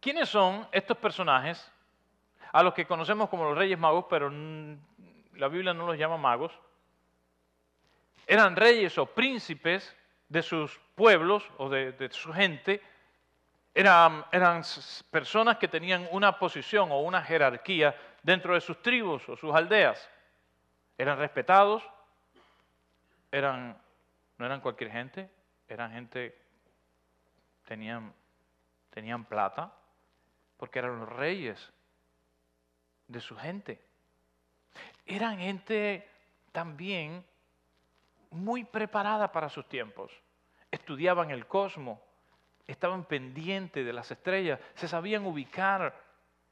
¿Quiénes son estos personajes a los que conocemos como los Reyes Magos, pero la Biblia no los llama magos? Eran reyes o príncipes de sus pueblos o de, su gente. Eran, personas que tenían una posición o una jerarquía dentro de sus tribus o sus aldeas. Eran respetados, no eran cualquier gente, eran gente, tenían, tenían plata, porque eran los reyes de su gente. Eran gente también muy preparada para sus tiempos. Estudiaban el cosmos, estaban pendientes de las estrellas, se sabían ubicar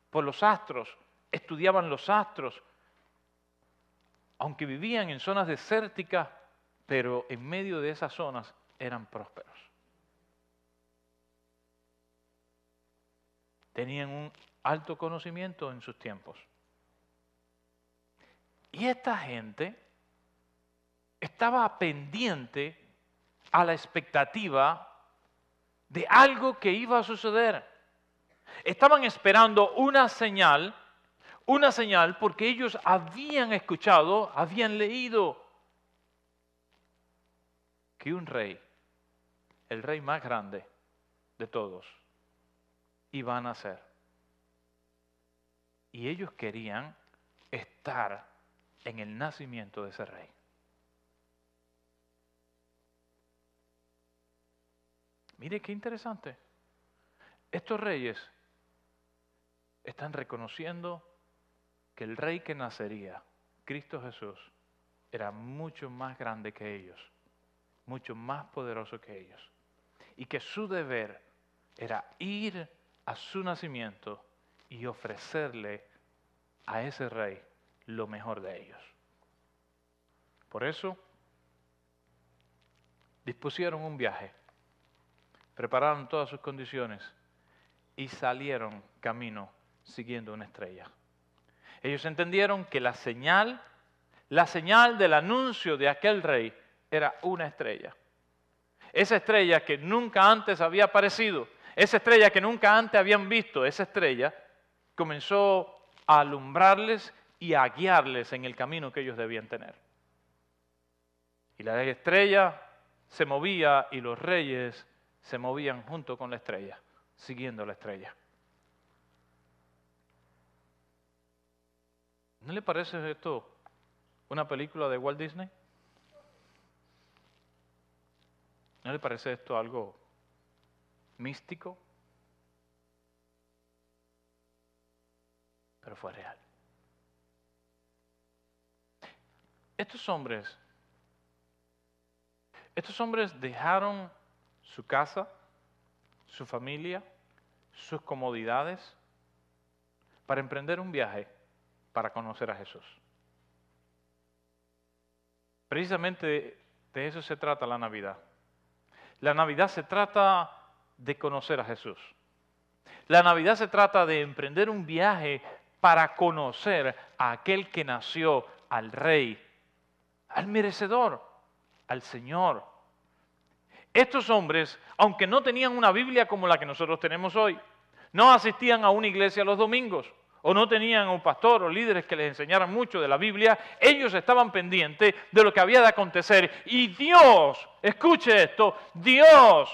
por los astros, estudiaban los astros. Aunque vivían en zonas desérticas, pero en medio de esas zonas eran prósperos. Tenían un alto conocimiento en sus tiempos. Y esta gente estaba pendiente a la expectativa de algo que iba a suceder. Estaban esperando una señal, una señal porque ellos habían escuchado, habían leído que un rey, el rey más grande de todos, iba a nacer. Y ellos querían estar en el nacimiento de ese rey. Mire qué interesante. Estos reyes están reconociendo que el rey que nacería, Cristo Jesús, era mucho más grande que ellos, mucho más poderoso que ellos. Y que su deber era ir a su nacimiento y ofrecerle a ese rey lo mejor de ellos. Por eso dispusieron un viaje prepararon todas sus condiciones y salieron camino siguiendo una estrella. Ellos entendieron que la señal, la señal del anuncio de aquel rey era una estrella. Esa estrella que nunca antes había aparecido, esa estrella que nunca antes habían visto, esa estrella comenzó a alumbrarles y a guiarles en el camino que ellos debían tener. Y la estrella se movía y los reyes se movían junto con la estrella, siguiendo la estrella. ¿No le parece esto una película de Walt Disney? ¿No le parece esto algo místico? Pero fue real. Estos hombres, estos hombres dejaron su casa, su familia, sus comodidades, para emprender un viaje para conocer a Jesús. Precisamente de eso se trata la Navidad. La Navidad se trata de conocer a Jesús. La Navidad se trata de emprender un viaje para conocer a aquel que nació, al Rey, al merecedor, al Señor, estos hombres, aunque no tenían una Biblia como la que nosotros tenemos hoy, no asistían a una iglesia los domingos, o no tenían un pastor o líderes que les enseñaran mucho de la Biblia, ellos estaban pendientes de lo que había de acontecer. Y Dios, escuche esto, Dios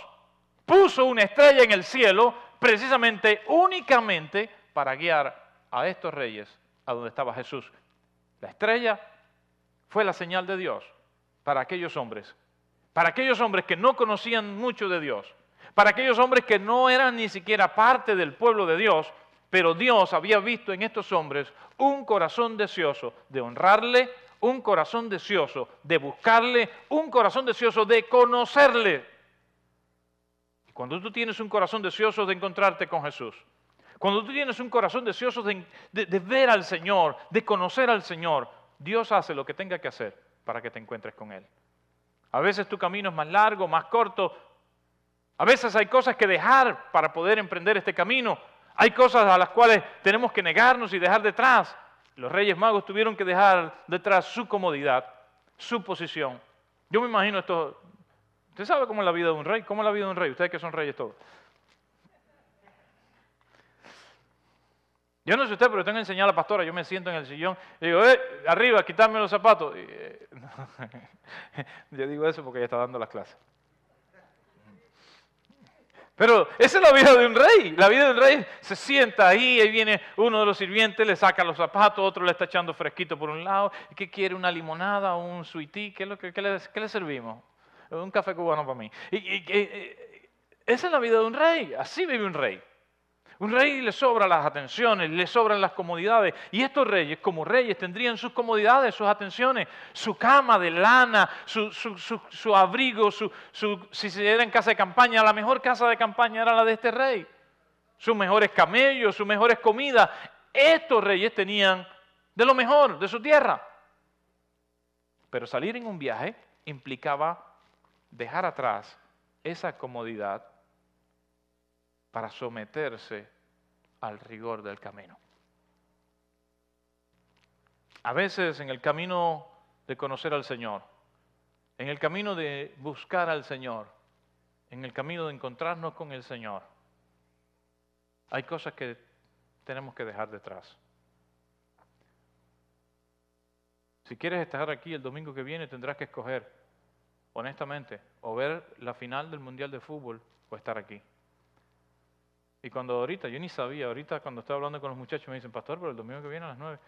puso una estrella en el cielo precisamente, únicamente, para guiar a estos reyes a donde estaba Jesús. La estrella fue la señal de Dios para aquellos hombres para aquellos hombres que no conocían mucho de Dios, para aquellos hombres que no eran ni siquiera parte del pueblo de Dios, pero Dios había visto en estos hombres un corazón deseoso de honrarle, un corazón deseoso de buscarle, un corazón deseoso de conocerle. Cuando tú tienes un corazón deseoso de encontrarte con Jesús, cuando tú tienes un corazón deseoso de, ver al Señor, de conocer al Señor, Dios hace lo que tenga que hacer para que te encuentres con Él. A veces tu camino es más largo, más corto. A veces hay cosas que dejar para poder emprender este camino. Hay cosas a las cuales tenemos que negarnos y dejar detrás. Los reyes magos tuvieron que dejar detrás su comodidad, su posición. Yo me imagino esto. ¿Usted sabe cómo es la vida de un rey? ¿Cómo es la vida de un rey? Ustedes que son reyes todos. Yo no sé usted, pero tengo que enseñar a la pastora. Yo me siento en el sillón y digo, eh, arriba, quitarme los zapatos. Eh, yo digo eso porque ella está dando las clases. Pero esa es la vida de un rey. La vida de un rey se sienta ahí, ahí viene uno de los sirvientes, le saca los zapatos, otro le está echando fresquito por un lado. ¿Qué quiere? ¿Una limonada o un sweetie? ¿Qué, es lo que, qué, le, servimos? Un café cubano para mí. y, esa es la vida de un rey. Así vive un rey. Un rey le sobran las atenciones, le sobran las comodidades. Y estos reyes, como reyes, tendrían sus comodidades, sus atenciones, su cama de lana, su, abrigo, si se era en casa de campaña, la mejor casa de campaña era la de este rey. Sus mejores camellos, sus mejores comidas. Estos reyes tenían de lo mejor de su tierra. Pero salir en un viaje implicaba dejar atrás esa comodidad para someterse al rigor del camino. A veces en el camino de conocer al Señor, en el camino de buscar al Señor, en el camino de encontrarnos con el Señor, hay cosas que tenemos que dejar detrás. Si quieres estar aquí el domingo que viene, tendrás que escoger, honestamente, o ver la final del Mundial de Fútbol o estar aquí. Y cuando ahorita, yo ni sabía, ahorita cuando estaba hablando con los muchachos me dicen, pastor, pero el domingo que viene a las nueve,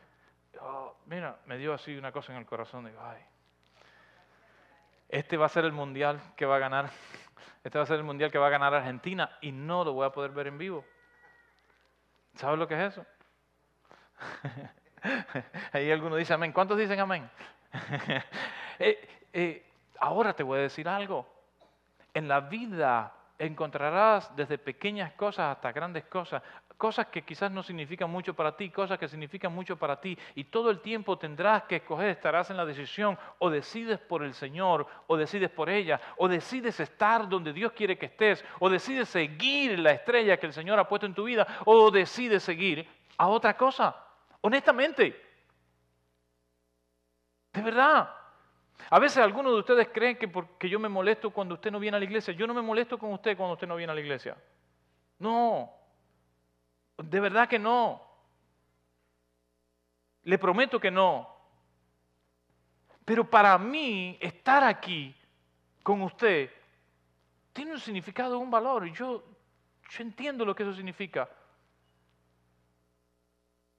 oh, mira, me dio así una cosa en el corazón, digo, ay, este va a ser el mundial que va a ganar, este va a ser el mundial que va a ganar Argentina y no lo voy a poder ver en vivo. ¿Sabes lo que es eso? Ahí alguno dice amén. ¿Cuántos dicen amén? Eh, eh, ahora te voy a decir algo. En la vida encontrarás desde pequeñas cosas hasta grandes cosas, cosas que quizás no significan mucho para ti, cosas que significan mucho para ti, y todo el tiempo tendrás que escoger, estarás en la decisión, o decides por el Señor, o decides por ella, o decides estar donde Dios quiere que estés, o decides seguir la estrella que el Señor ha puesto en tu vida, o decides seguir a otra cosa. Honestamente, de verdad, a veces algunos de ustedes creen que porque yo me molesto cuando usted no viene a la iglesia. Yo no me molesto con usted cuando usted no viene a la iglesia. No, de verdad que no. Le prometo que no. Pero para mí estar aquí con usted tiene un significado, un valor. Yo, yo entiendo lo que eso significa.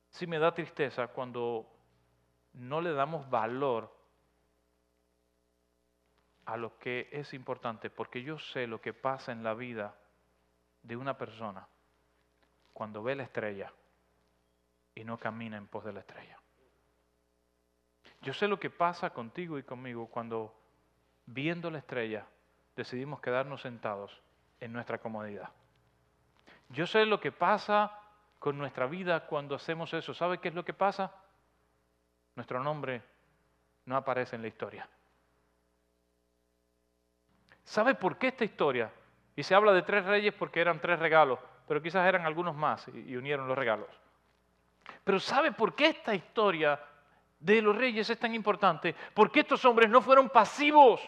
Sí me da tristeza cuando no le damos valor a lo que es importante, porque yo sé lo que pasa en la vida de una persona cuando ve la estrella y no camina en pos de la estrella. Yo sé lo que pasa contigo y conmigo cuando viendo la estrella decidimos quedarnos sentados en nuestra comodidad. Yo sé lo que pasa con nuestra vida cuando hacemos eso. ¿Sabe qué es lo que pasa? Nuestro nombre no aparece en la historia. ¿Sabe por qué esta historia? Y se habla de tres reyes porque eran tres regalos, pero quizás eran algunos más y, unieron los regalos. Pero ¿sabe por qué esta historia de los reyes es tan importante? Porque estos hombres no fueron pasivos.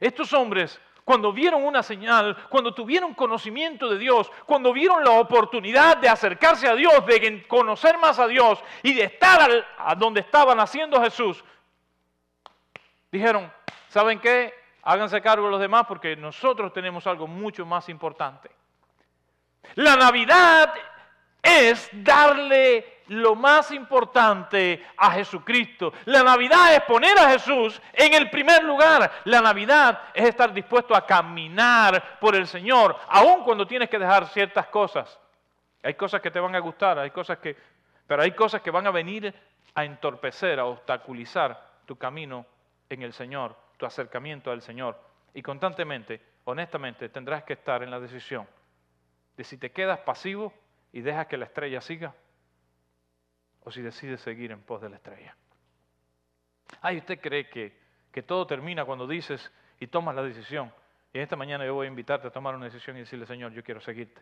Estos hombres, cuando vieron una señal, cuando tuvieron conocimiento de Dios, cuando vieron la oportunidad de acercarse a Dios, de conocer más a Dios y de estar a donde estaba naciendo Jesús, dijeron, ¿saben qué? Háganse cargo los demás porque nosotros tenemos algo mucho más importante. La Navidad es darle lo más importante a Jesucristo. La Navidad es poner a Jesús en el primer lugar. La Navidad es estar dispuesto a caminar por el Señor, aun cuando tienes que dejar ciertas cosas. Hay cosas que te van a gustar, hay cosas que, pero hay cosas que van a venir a entorpecer, a obstaculizar tu camino en el Señor, tu acercamiento al Señor. Y constantemente, honestamente, tendrás que estar en la decisión de si te quedas pasivo y dejas que la estrella siga o si decides seguir en pos de la estrella. Ay, ¿usted cree que, que todo termina cuando dices y tomas la decisión? Y esta mañana yo voy a invitarte a tomar una decisión y decirle, Señor, yo quiero seguirte.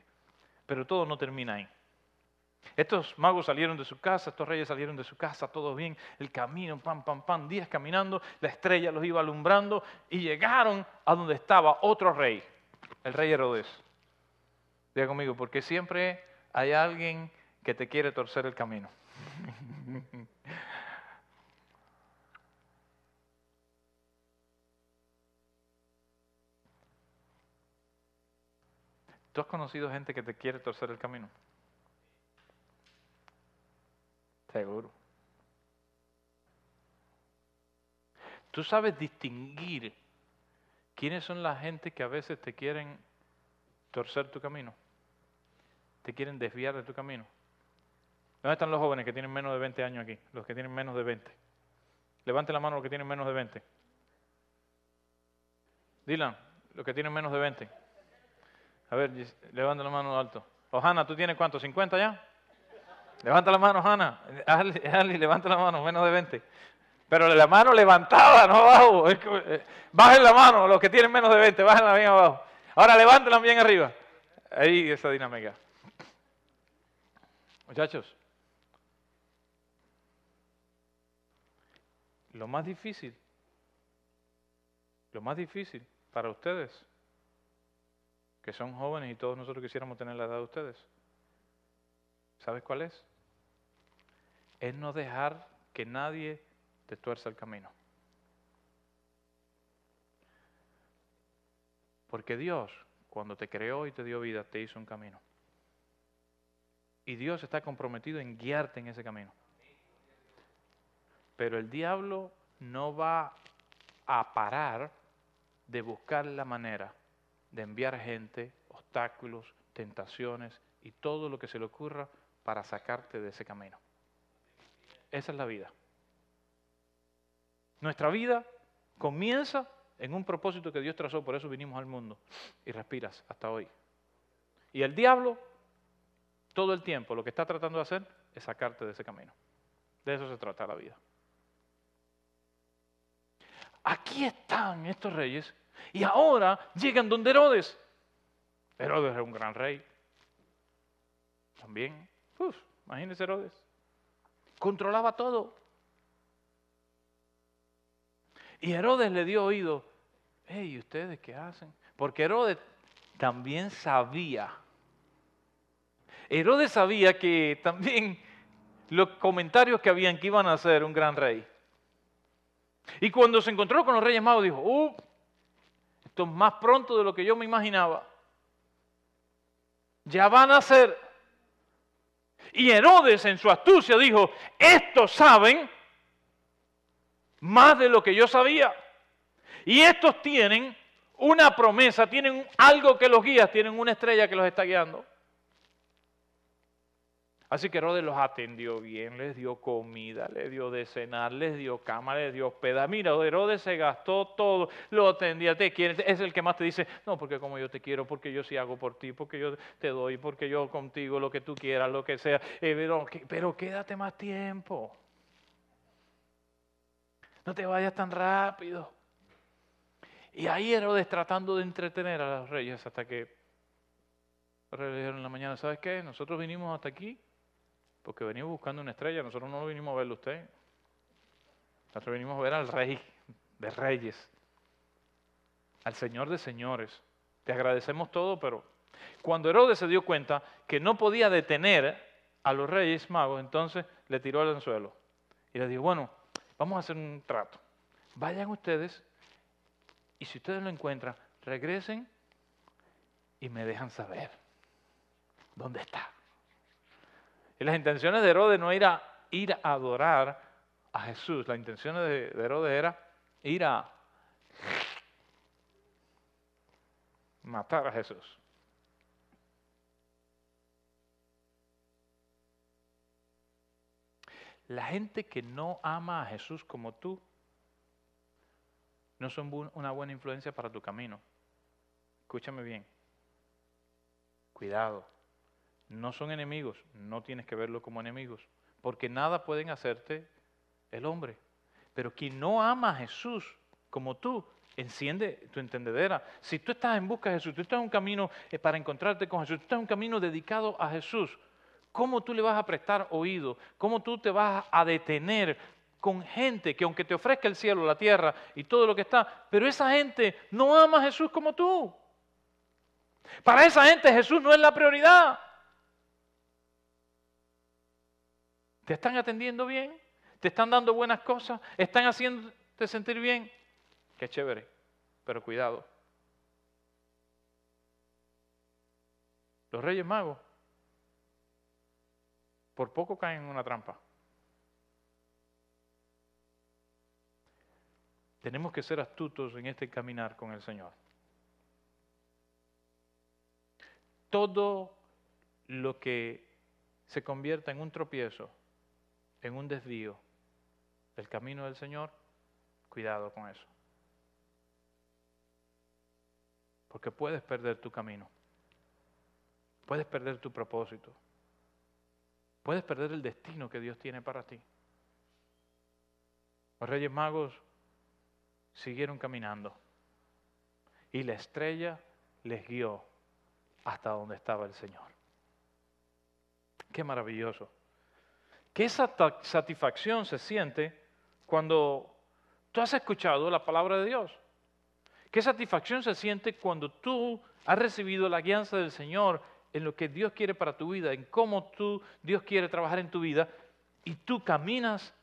Pero todo no termina ahí. Estos magos salieron de su casa, estos reyes salieron de su casa, todo bien, el camino, pam, pam, pam, días caminando, la estrella los iba alumbrando y llegaron a donde estaba otro rey, el rey Herodes. Diga conmigo, porque siempre hay alguien que te quiere torcer el camino. ¿Tú has conocido gente que te quiere torcer el camino? Seguro. Tú sabes distinguir quiénes son la gente que a veces te quieren torcer tu camino, te quieren desviar de tu camino. ¿Dónde están los jóvenes que tienen menos de 20 años aquí? Los que tienen menos de 20. Levante la mano los que tienen menos de 20. Dylan, los que tienen menos de 20. A ver, levanta la mano alto. Ojana, ¿tú tienes cuánto? ¿50 ya? Levanta la mano, Hanna. Ali, levanta la mano, menos de 20. Pero la mano levantada, no abajo. Eh, bajen la mano, los que tienen menos de 20, bájenla bien abajo. Ahora levántenla bien arriba. Ahí esa dinámica. Muchachos, lo más difícil, lo más difícil para ustedes, que son jóvenes y todos nosotros quisiéramos tener la edad de ustedes, ¿sabes cuál es? Es no dejar que nadie te tuerza el camino. Porque Dios, cuando te creó y te dio vida, te hizo un camino. Y Dios está comprometido en guiarte en ese camino. Pero el diablo no va a parar de buscar la manera de enviar gente, obstáculos, tentaciones y todo lo que se le ocurra para sacarte de ese camino. Esa es la vida. Nuestra vida comienza en un propósito que Dios trazó, por eso vinimos al mundo. Y respiras hasta hoy. Y el diablo, todo el tiempo, lo que está tratando de hacer es sacarte de ese camino. De eso se trata la vida. Aquí están estos reyes y ahora llegan donde Herodes. Herodes era un gran rey. También, uf, imagínense Herodes. Controlaba todo. Y Herodes le dio oído. Hey, ¿ustedes qué hacen? Porque Herodes también sabía. Herodes sabía que también los comentarios que habían que iban a ser un gran rey. Y cuando se encontró con los reyes magos dijo, uh, esto es más pronto de lo que yo me imaginaba. Ya van a ser. Y Herodes en su astucia dijo, estos saben más de lo que yo sabía. Y estos tienen una promesa, tienen algo que los guía, tienen una estrella que los está guiando. Así que Herodes los atendió bien, les dio comida, les dio de cenar, les dio cama, les dio hospeda. Mira, Herodes se gastó todo, lo atendía, te quiere, es el que más te dice, no, porque como yo te quiero, porque yo sí hago por ti, porque yo te doy, porque yo contigo lo que tú quieras, lo que sea. Eh, pero, pero quédate más tiempo. No te vayas tan rápido. Y ahí Herodes tratando de entretener a los reyes hasta que reyes dijeron en la mañana, ¿sabes qué? Nosotros vinimos hasta aquí porque venimos buscando una estrella, nosotros no vinimos a verlo usted. Nosotros vinimos a ver al rey de reyes, al Señor de señores. Te agradecemos todo, pero cuando Herodes se dio cuenta que no podía detener a los reyes magos, entonces le tiró al anzuelo y le dijo, bueno, vamos a hacer un trato. Vayan ustedes y si ustedes lo encuentran, regresen y me dejan saber dónde está. Y las intenciones de Herodes no era ir a adorar a Jesús, las intenciones de Herodes era ir a matar a Jesús. La gente que no ama a Jesús como tú no son una buena influencia para tu camino. Escúchame bien. Cuidado. No son enemigos, no tienes que verlo como enemigos, porque nada pueden hacerte el hombre. Pero quien no ama a Jesús como tú, enciende tu entendedera. Si tú estás en busca de Jesús, tú estás en un camino eh, para encontrarte con Jesús, tú estás en un camino dedicado a Jesús, ¿Cómo tú le vas a prestar oído? ¿Cómo tú te vas a detener con gente que aunque te ofrezca el cielo, la tierra y todo lo que está, pero esa gente no ama a Jesús como tú? Para esa gente Jesús no es la prioridad. ¿Te están atendiendo bien? ¿Te están dando buenas cosas? ¿Están haciéndote sentir bien? Qué chévere, pero cuidado. Los reyes magos por poco caen en una trampa. Tenemos que ser astutos en este caminar con el Señor. Todo lo que se convierta en un tropiezo, en un desvío del camino del Señor, cuidado con eso. Porque puedes perder tu camino. Puedes perder tu propósito. Puedes perder el destino que Dios tiene para ti. Los reyes magos siguieron caminando y la estrella les guió hasta donde estaba el Señor. Qué maravilloso. Qué satisfacción se siente cuando tú has escuchado la palabra de Dios. Qué satisfacción se siente cuando tú has recibido la guianza del Señor en lo que Dios quiere para tu vida, en cómo tú, Dios quiere trabajar en tu vida, y tú caminas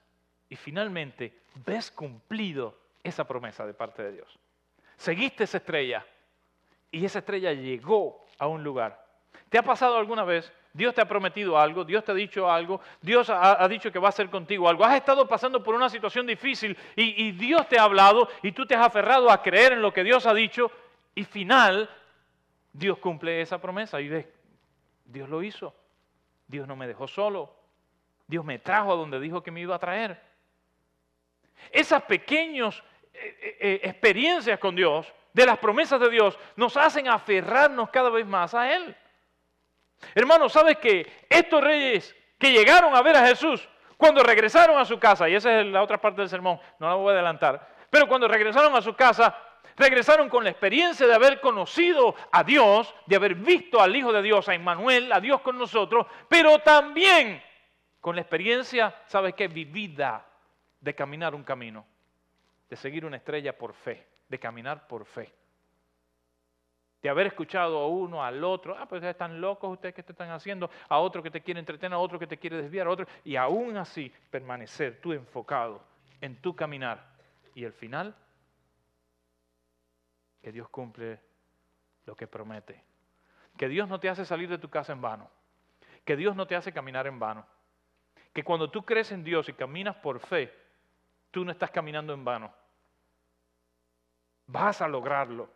y finalmente ves cumplido esa promesa de parte de Dios. Seguiste esa estrella y esa estrella llegó a un lugar. ¿Te ha pasado alguna vez? Dios te ha prometido algo, Dios te ha dicho algo, Dios ha, dicho que va a hacer contigo algo. Has estado pasando por una situación difícil y, Dios te ha hablado y tú te has aferrado a creer en lo que Dios ha dicho y final Dios cumple esa promesa y ves, Dios lo hizo. Dios no me dejó solo. Dios me trajo a donde dijo que me iba a traer. Esas pequeñas eh, eh, eh, experiencias con Dios, de las promesas de Dios, nos hacen aferrarnos cada vez más a Él. Hermano, ¿sabes que estos reyes que llegaron a ver a Jesús, cuando regresaron a su casa, y esa es la otra parte del sermón, no la voy a adelantar, pero cuando regresaron a su casa, regresaron con la experiencia de haber conocido a Dios, de haber visto al Hijo de Dios, a Emmanuel, a Dios con nosotros, pero también con la experiencia, ¿sabes qué? Vivida de caminar un camino, de seguir una estrella por fe, de caminar por fe. De haber escuchado a uno, al otro, ah, pues están locos ustedes que te están haciendo, a otro que te quiere entretener, a otro que te quiere desviar, a otro, y aún así permanecer tú enfocado en tu caminar. Y el final, que Dios cumple lo que promete. Que Dios no te hace salir de tu casa en vano. Que Dios no te hace caminar en vano. Que cuando tú crees en Dios y caminas por fe, tú no estás caminando en vano. Vas a lograrlo.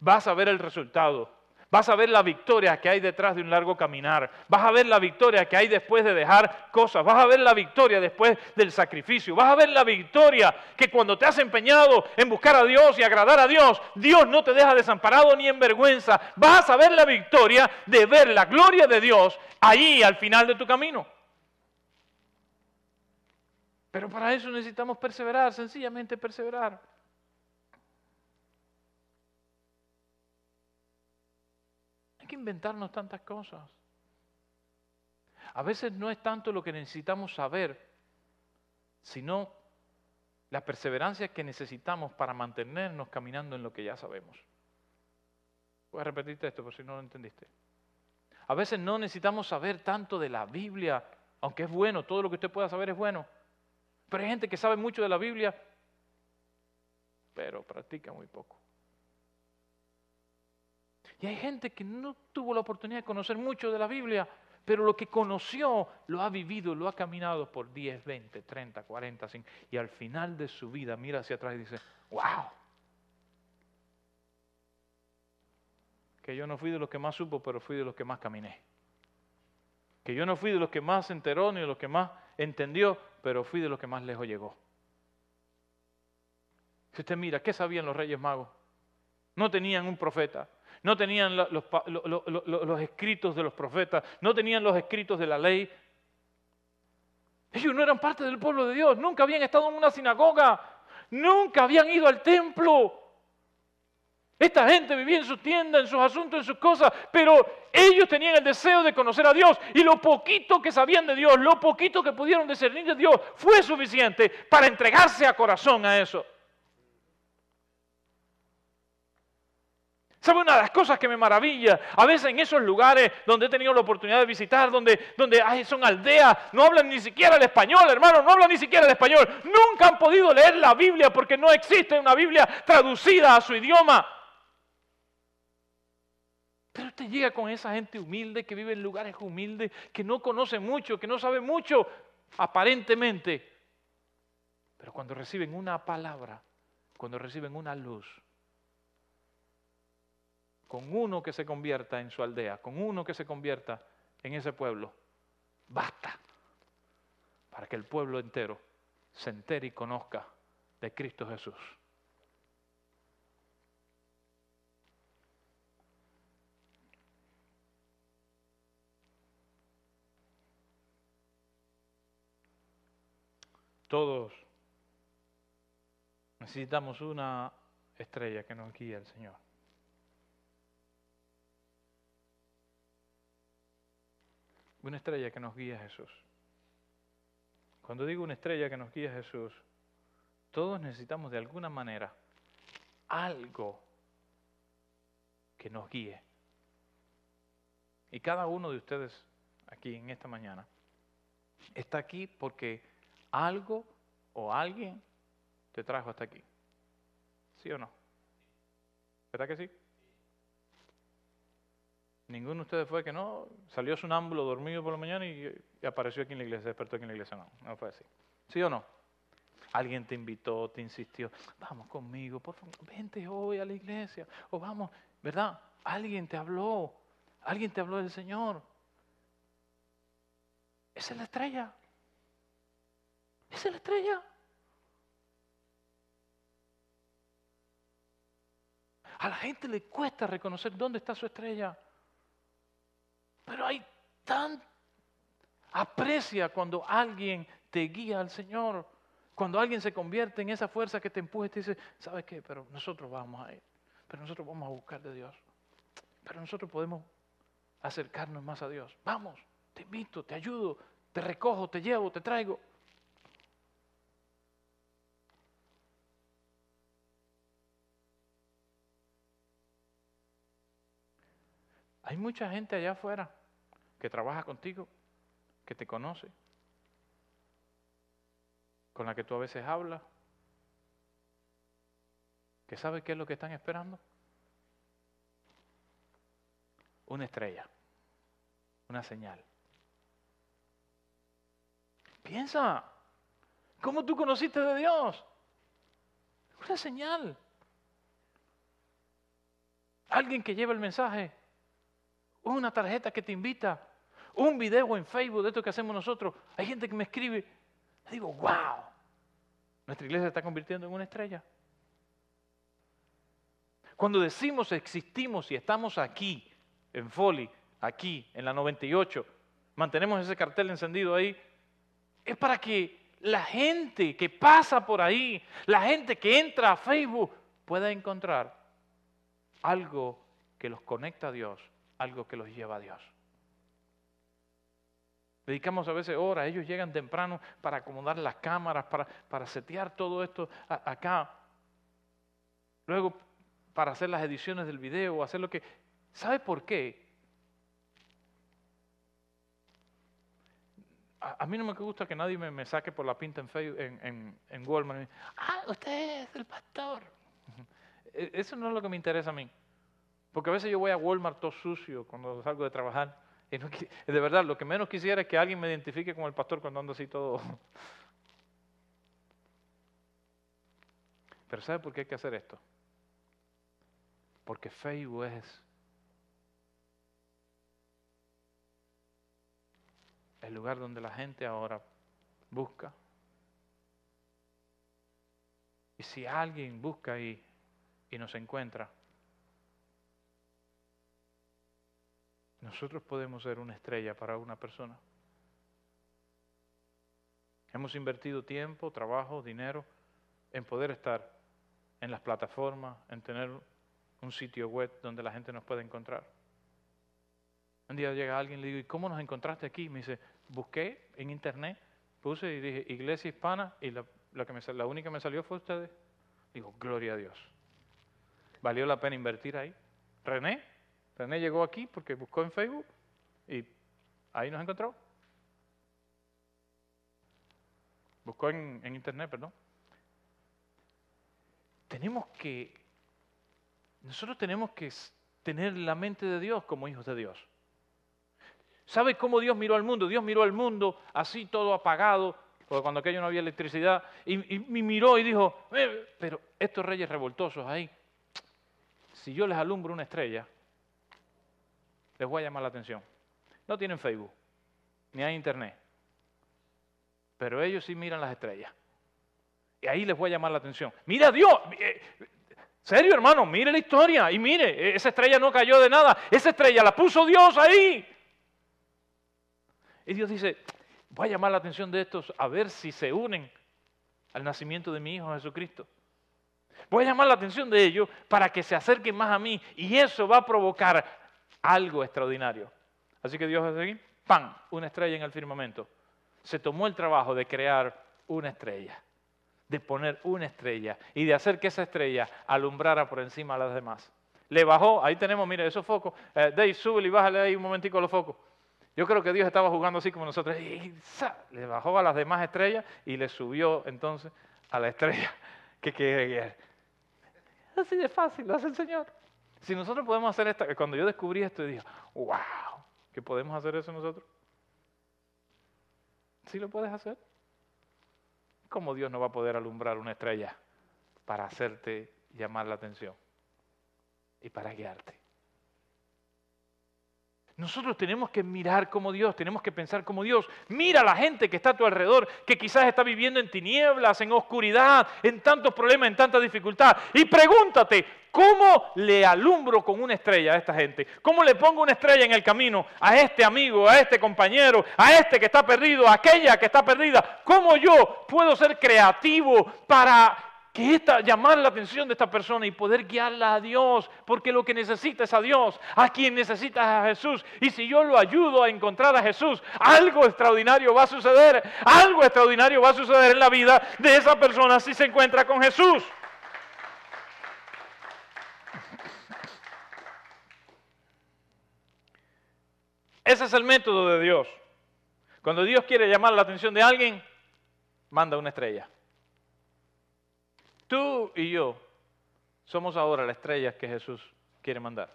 Vas a ver el resultado. Vas a ver la victoria que hay detrás de un largo caminar. Vas a ver la victoria que hay después de dejar cosas. Vas a ver la victoria después del sacrificio. Vas a ver la victoria que cuando te has empeñado en buscar a Dios y agradar a Dios, Dios no te deja desamparado ni en vergüenza. Vas a ver la victoria de ver la gloria de Dios ahí al final de tu camino. Pero para eso necesitamos perseverar, sencillamente perseverar. Que inventarnos tantas cosas. A veces no es tanto lo que necesitamos saber, sino la perseverancia que necesitamos para mantenernos caminando en lo que ya sabemos. Voy a repetirte esto por si no lo entendiste. A veces no necesitamos saber tanto de la Biblia, aunque es bueno, todo lo que usted pueda saber es bueno. Pero hay gente que sabe mucho de la Biblia, pero practica muy poco. Y hay gente que no tuvo la oportunidad de conocer mucho de la Biblia, pero lo que conoció lo ha vivido, lo ha caminado por 10, 20, 30, 40, 50, y al final de su vida mira hacia atrás y dice, wow. Que yo no fui de los que más supo, pero fui de los que más caminé. Que yo no fui de los que más se enteró ni de los que más entendió, pero fui de los que más lejos llegó. Si usted mira, ¿qué sabían los reyes magos? No tenían un profeta, no tenían los, escritos de los profetas, no tenían los escritos de la ley. Ellos no eran parte del pueblo de Dios, nunca habían estado en una sinagoga, nunca habían ido al templo. Esta gente vivía en su tienda, en sus asuntos, en sus cosas, pero ellos tenían el deseo de conocer a Dios y lo poquito que sabían de Dios, lo poquito que pudieron discernir de Dios, fue suficiente para entregarse a corazón a eso. ¿Sabe una de las cosas que me maravilla? A veces en esos lugares donde he tenido la oportunidad de visitar, donde, donde son aldeas, no hablan ni siquiera el español, hermano, no hablan ni siquiera el español. Nunca han podido leer la Biblia porque no existe una Biblia traducida a su idioma. Pero usted llega con esa gente humilde que vive en lugares humildes, que no conoce mucho, que no sabe mucho, aparentemente. Pero cuando reciben una palabra, cuando reciben una luz, con uno que se convierta en su aldea, con uno que se convierta en ese pueblo, basta para que el pueblo entero se entere y conozca de Cristo Jesús. Todos necesitamos una estrella que nos guíe al Señor. Una estrella que nos guíe a Jesús. Cuando digo una estrella que nos guíe a Jesús, todos necesitamos de alguna manera algo que nos guíe. Y cada uno de ustedes aquí en esta mañana está aquí porque algo o alguien te trajo hasta aquí. ¿Sí o no? ¿Verdad que sí? Ninguno de ustedes fue que no, salió sonámbulo, dormido por la mañana y, apareció aquí en la iglesia, despertó aquí en la iglesia. No, no fue así. ¿Sí o no? Alguien te invitó, te insistió, vamos conmigo, por favor, vente hoy a la iglesia. O vamos, ¿verdad? Alguien te habló, alguien te habló del Señor. Esa es la estrella. Esa es la estrella. A la gente le cuesta reconocer dónde está su estrella. Pero hay tan... Aprecia cuando alguien te guía al Señor. Cuando alguien se convierte en esa fuerza que te empuja y te dice, ¿sabes qué? Pero nosotros vamos a ir. Pero nosotros vamos a buscar de Dios. Pero nosotros podemos acercarnos más a Dios. Vamos, te invito, te ayudo, te recojo, te llevo, te traigo. Hay mucha gente allá afuera que trabaja contigo, que te conoce, con la que tú a veces hablas, que sabe qué es lo que están esperando. Una estrella, una señal. Piensa, ¿cómo tú conociste de Dios? Una señal. Alguien que lleva el mensaje una tarjeta que te invita, un video en Facebook de esto que hacemos nosotros. Hay gente que me escribe, le digo, wow, nuestra iglesia se está convirtiendo en una estrella. Cuando decimos existimos y estamos aquí, en Foley, aquí, en la 98, mantenemos ese cartel encendido ahí, es para que la gente que pasa por ahí, la gente que entra a Facebook, pueda encontrar algo que los conecta a Dios algo que los lleva a Dios. Dedicamos a veces horas, ellos llegan temprano para acomodar las cámaras, para, para setear todo esto acá. Luego para hacer las ediciones del video, hacer lo que... ¿Sabe por qué? A, mí no me gusta que nadie me, saque por la pinta en, Facebook, en, en, en Walmart. Ah, usted es el pastor. E, eso no es lo que me interesa a mí. Porque a veces yo voy a Walmart todo sucio cuando salgo de trabajar. Y de verdad, lo que menos quisiera es que alguien me identifique como el pastor cuando ando así todo. Pero ¿sabe por qué hay que hacer esto? Porque Facebook es el lugar donde la gente ahora busca. Y si alguien busca ahí y nos encuentra, Nosotros podemos ser una estrella para una persona. Hemos invertido tiempo, trabajo, dinero en poder estar en las plataformas, en tener un sitio web donde la gente nos pueda encontrar. Un día llega alguien y le digo, ¿y cómo nos encontraste aquí? Me dice, busqué en internet, puse y dije, iglesia hispana, y la, que me, la única que me salió fue ustedes. Digo, gloria a Dios. ¿Valió la pena invertir ahí? René. René llegó aquí porque buscó en Facebook y ahí nos encontró. Buscó en, internet, perdón. Tenemos que, nosotros tenemos que tener la mente de Dios como hijos de Dios. ¿Sabe cómo Dios miró al mundo? Dios miró al mundo así todo apagado, porque cuando aquello no había electricidad, y, y miró y dijo, eh, pero estos reyes revoltosos ahí, si yo les alumbro una estrella, les voy a llamar la atención. No tienen Facebook, ni hay internet, pero ellos sí miran las estrellas. Y ahí les voy a llamar la atención. Mira Dios, eh, serio hermano, mire la historia y mire, esa estrella no cayó de nada, esa estrella la puso Dios ahí. Y Dios dice, voy a llamar la atención de estos a ver si se unen al nacimiento de mi Hijo Jesucristo. Voy a llamar la atención de ellos para que se acerquen más a mí y eso va a provocar algo extraordinario. Así que Dios hace aquí, ¡pam!, una estrella en el firmamento. Se tomó el trabajo de crear una estrella de poner una estrella y de hacer que esa estrella alumbrara por encima a las demás. Le bajó, ahí tenemos, mire, esos focos. Eh, Dave, sube y bájale ahí un momentico los focos. Yo creo que Dios estaba jugando así como nosotros. Y, le bajó a las demás estrellas y le subió entonces a la estrella que quiere Así de fácil lo hace el Señor. Si nosotros podemos hacer esto, cuando yo descubrí esto, dije, wow, ¿que podemos hacer eso nosotros? ¿Sí lo puedes hacer? ¿Cómo Dios no va a poder alumbrar una estrella para hacerte llamar la atención y para guiarte? Nosotros tenemos que mirar como Dios, tenemos que pensar como Dios. Mira a la gente que está a tu alrededor, que quizás está viviendo en tinieblas, en oscuridad, en tantos problemas, en tanta dificultad. Y pregúntate, ¿cómo le alumbro con una estrella a esta gente? ¿Cómo le pongo una estrella en el camino a este amigo, a este compañero, a este que está perdido, a aquella que está perdida? ¿Cómo yo puedo ser creativo para que esta, llamar la atención de esta persona y poder guiarla a Dios, porque lo que necesita es a Dios, a quien necesita a Jesús. Y si yo lo ayudo a encontrar a Jesús, algo extraordinario va a suceder, algo extraordinario va a suceder en la vida de esa persona si se encuentra con Jesús. Ese es el método de Dios. Cuando Dios quiere llamar la atención de alguien, manda una estrella. Tú y yo somos ahora las estrellas que Jesús quiere mandar.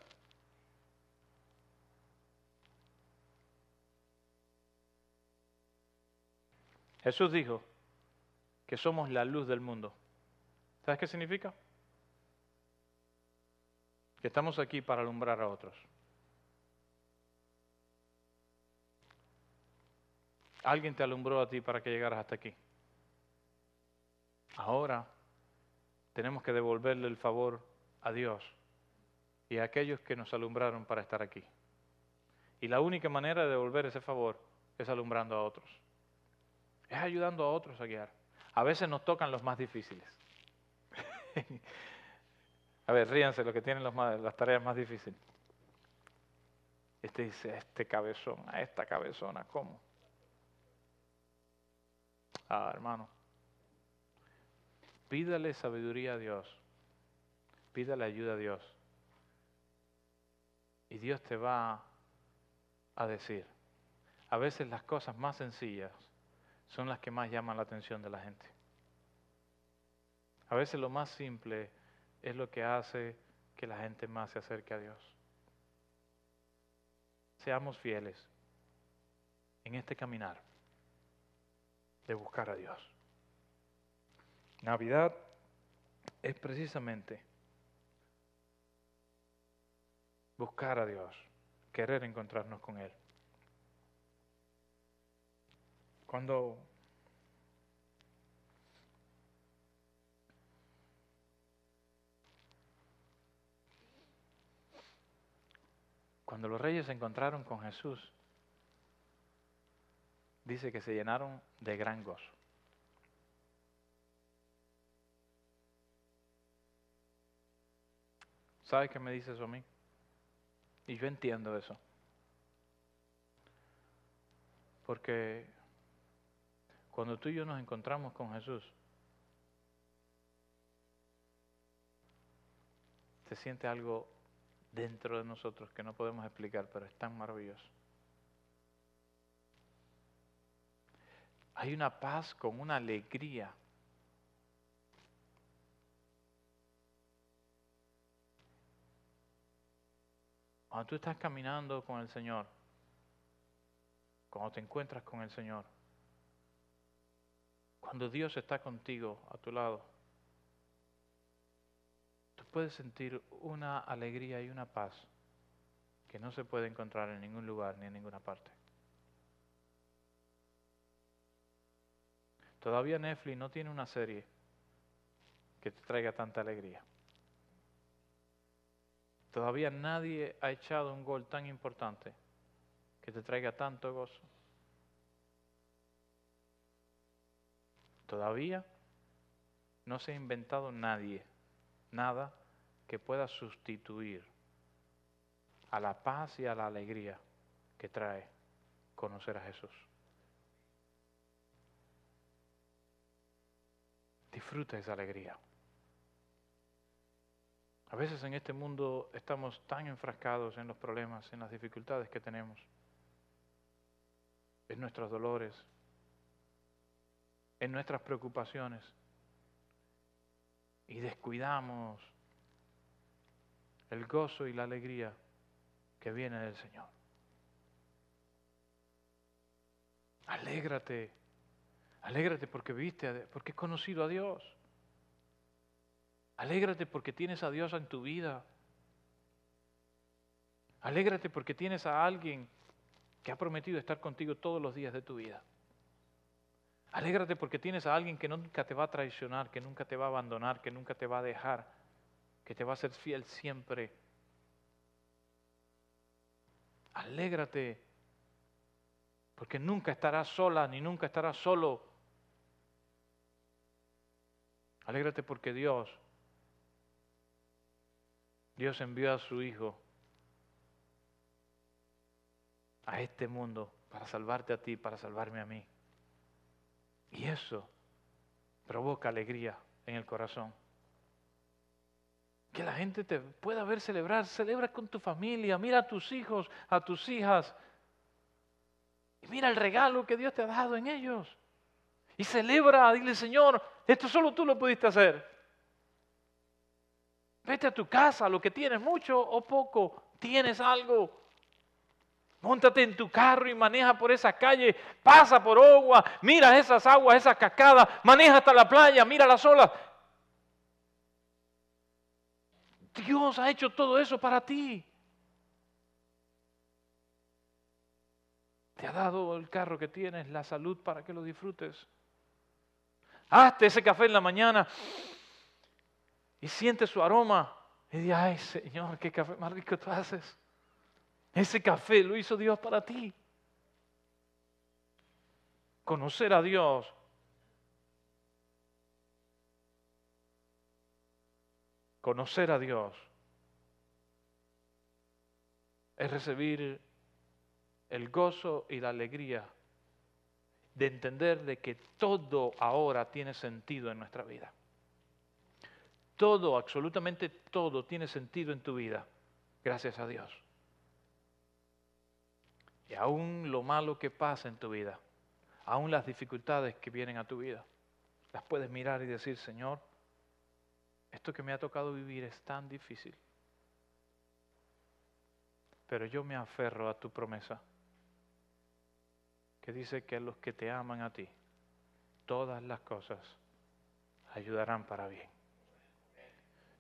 Jesús dijo que somos la luz del mundo. ¿Sabes qué significa? Que estamos aquí para alumbrar a otros. Alguien te alumbró a ti para que llegaras hasta aquí. Ahora tenemos que devolverle el favor a Dios y a aquellos que nos alumbraron para estar aquí. Y la única manera de devolver ese favor es alumbrando a otros. Es ayudando a otros a guiar. A veces nos tocan los más difíciles. a ver, ríanse los que tienen las tareas más difíciles. Este dice, este cabezón, esta cabezona, ¿cómo? Ah, hermano, Pídale sabiduría a Dios. Pídale ayuda a Dios. Y Dios te va a decir. A veces las cosas más sencillas son las que más llaman la atención de la gente. A veces lo más simple es lo que hace que la gente más se acerque a Dios. Seamos fieles en este caminar de buscar a Dios. Navidad es precisamente buscar a Dios, querer encontrarnos con Él. Cuando Cuando los reyes se encontraron con Jesús, dice que se llenaron de gran gozo. ¿Sabes qué me dice eso a mí? Y yo entiendo eso. Porque cuando tú y yo nos encontramos con Jesús, se siente algo dentro de nosotros que no podemos explicar, pero es tan maravilloso. Hay una paz con una alegría. Cuando tú estás caminando con el Señor, cuando te encuentras con el Señor, cuando Dios está contigo a tu lado, tú puedes sentir una alegría y una paz que no se puede encontrar en ningún lugar ni en ninguna parte. Todavía Netflix no tiene una serie que te traiga tanta alegría. Todavía nadie ha echado un gol tan importante que te traiga tanto gozo. Todavía no se ha inventado nadie, nada que pueda sustituir a la paz y a la alegría que trae conocer a Jesús. Disfruta esa alegría. A veces en este mundo estamos tan enfrascados en los problemas, en las dificultades que tenemos, en nuestros dolores, en nuestras preocupaciones y descuidamos el gozo y la alegría que viene del Señor. Alégrate, alégrate porque viste, porque has conocido a Dios. Alégrate porque tienes a Dios en tu vida. Alégrate porque tienes a alguien que ha prometido estar contigo todos los días de tu vida. Alégrate porque tienes a alguien que nunca te va a traicionar, que nunca te va a abandonar, que nunca te va a dejar, que te va a ser fiel siempre. Alégrate porque nunca estarás sola ni nunca estarás solo. Alégrate porque Dios Dios envió a su Hijo a este mundo para salvarte a ti, para salvarme a mí. Y eso provoca alegría en el corazón. Que la gente te pueda ver celebrar, celebra con tu familia, mira a tus hijos, a tus hijas, y mira el regalo que Dios te ha dado en ellos. Y celebra, dile Señor, esto solo tú lo pudiste hacer. Vete a tu casa, lo que tienes, mucho o poco, tienes algo. Móntate en tu carro y maneja por esa calle, pasa por agua, mira esas aguas, esas cascadas, maneja hasta la playa, mira las olas. Dios ha hecho todo eso para ti. Te ha dado el carro que tienes, la salud para que lo disfrutes. Hazte ese café en la mañana y siente su aroma y dice, ay Señor, qué café más rico tú haces. Ese café lo hizo Dios para ti. Conocer a Dios. Conocer a Dios es recibir el gozo y la alegría de entender de que todo ahora tiene sentido en nuestra vida. Todo, absolutamente todo tiene sentido en tu vida, gracias a Dios. Y aún lo malo que pasa en tu vida, aún las dificultades que vienen a tu vida, las puedes mirar y decir, Señor, esto que me ha tocado vivir es tan difícil, pero yo me aferro a tu promesa, que dice que los que te aman a ti, todas las cosas ayudarán para bien.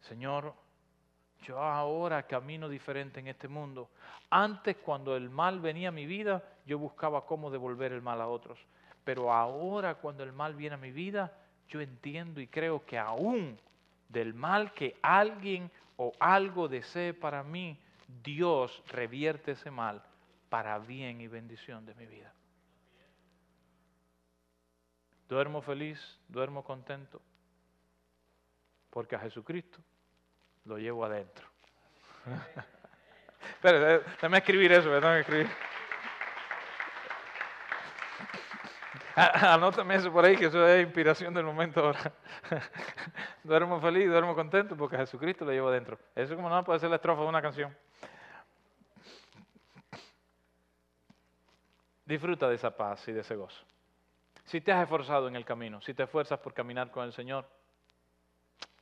Señor, yo ahora camino diferente en este mundo. Antes, cuando el mal venía a mi vida, yo buscaba cómo devolver el mal a otros. Pero ahora, cuando el mal viene a mi vida, yo entiendo y creo que aún del mal que alguien o algo desee para mí, Dios revierte ese mal para bien y bendición de mi vida. Duermo feliz, duermo contento, porque a Jesucristo lo llevo adentro. Espera, déjame escribir eso, déjame escribir. Anótame eso por ahí, que eso es inspiración del momento ahora. duermo feliz, duermo contento porque Jesucristo lo llevo dentro. Eso como no puede ser la estrofa de una canción. Disfruta de esa paz y de ese gozo. Si te has esforzado en el camino, si te esfuerzas por caminar con el Señor,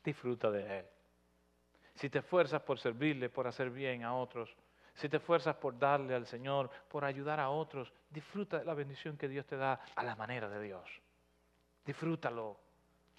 disfruta de Él. Si te esfuerzas por servirle, por hacer bien a otros, si te esfuerzas por darle al Señor, por ayudar a otros, disfruta de la bendición que Dios te da a la manera de Dios. Disfrútalo.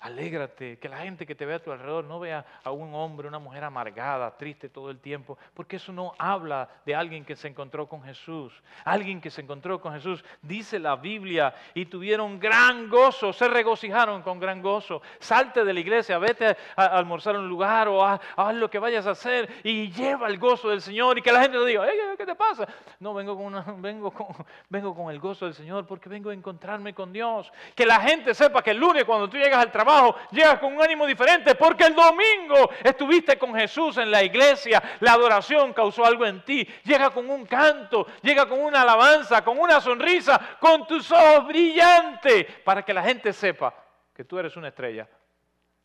Alégrate, que la gente que te ve a tu alrededor no vea a un hombre, una mujer amargada, triste todo el tiempo, porque eso no habla de alguien que se encontró con Jesús. Alguien que se encontró con Jesús, dice la Biblia, y tuvieron gran gozo, se regocijaron con gran gozo. Salte de la iglesia, vete a, almorzar en un lugar o haz, lo que vayas a hacer y lleva el gozo del Señor y que la gente te diga, ¿qué te pasa? No, vengo con, vengo, con, vengo con el gozo del Señor porque vengo a encontrarme con Dios. Que la gente sepa que el lunes cuando tú llegas al trabajo, llegas con un ánimo diferente porque el domingo estuviste con Jesús en la iglesia, la adoración causó algo en ti, llega con un canto, llega con una alabanza, con una sonrisa, con tus ojos brillantes, para que la gente sepa que tú eres una estrella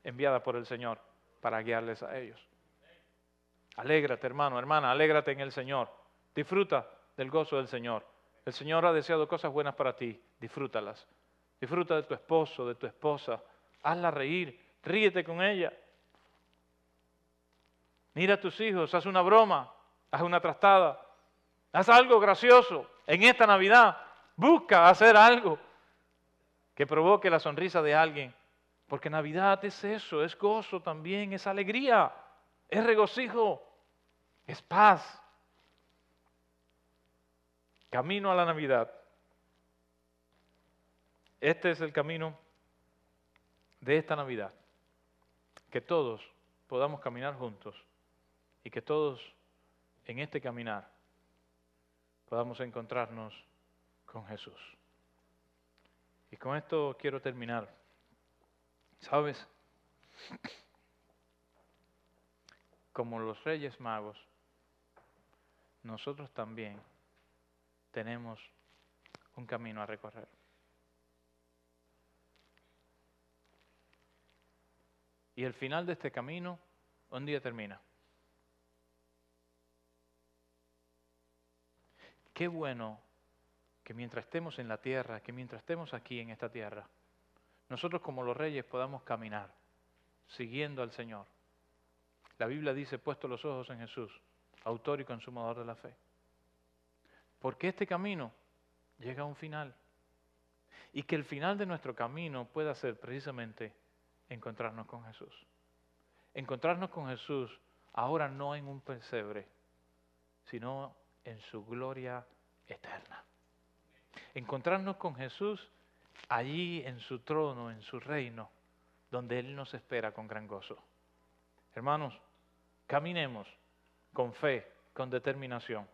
enviada por el Señor para guiarles a ellos. Alégrate, hermano, hermana, alégrate en el Señor. Disfruta del gozo del Señor. El Señor ha deseado cosas buenas para ti, disfrútalas. Disfruta de tu esposo, de tu esposa, hazla reír, ríete con ella. Mira a tus hijos, haz una broma, haz una trastada, haz algo gracioso en esta Navidad. Busca hacer algo que provoque la sonrisa de alguien. Porque Navidad es eso, es gozo también, es alegría, es regocijo, es paz. Camino a la Navidad. Este es el camino de esta Navidad, que todos podamos caminar juntos y que todos en este caminar podamos encontrarnos con Jesús. Y con esto quiero terminar. ¿Sabes? Como los reyes magos, nosotros también tenemos un camino a recorrer. Y el final de este camino un día termina. Qué bueno que mientras estemos en la tierra, que mientras estemos aquí en esta tierra, nosotros como los reyes podamos caminar siguiendo al Señor. La Biblia dice, puesto los ojos en Jesús, autor y consumador de la fe. Porque este camino llega a un final. Y que el final de nuestro camino pueda ser precisamente encontrarnos con Jesús. Encontrarnos con Jesús ahora no en un pesebre, sino en su gloria eterna. Encontrarnos con Jesús allí en su trono, en su reino, donde Él nos espera con gran gozo. Hermanos, caminemos con fe, con determinación,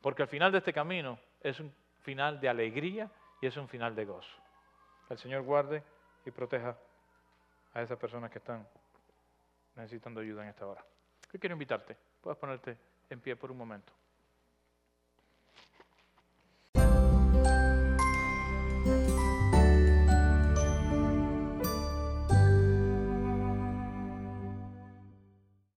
porque al final de este camino es un final de alegría y es un final de gozo. El Señor guarde y proteja a esas personas que están necesitando ayuda en esta hora. Yo quiero invitarte, puedes ponerte en pie por un momento.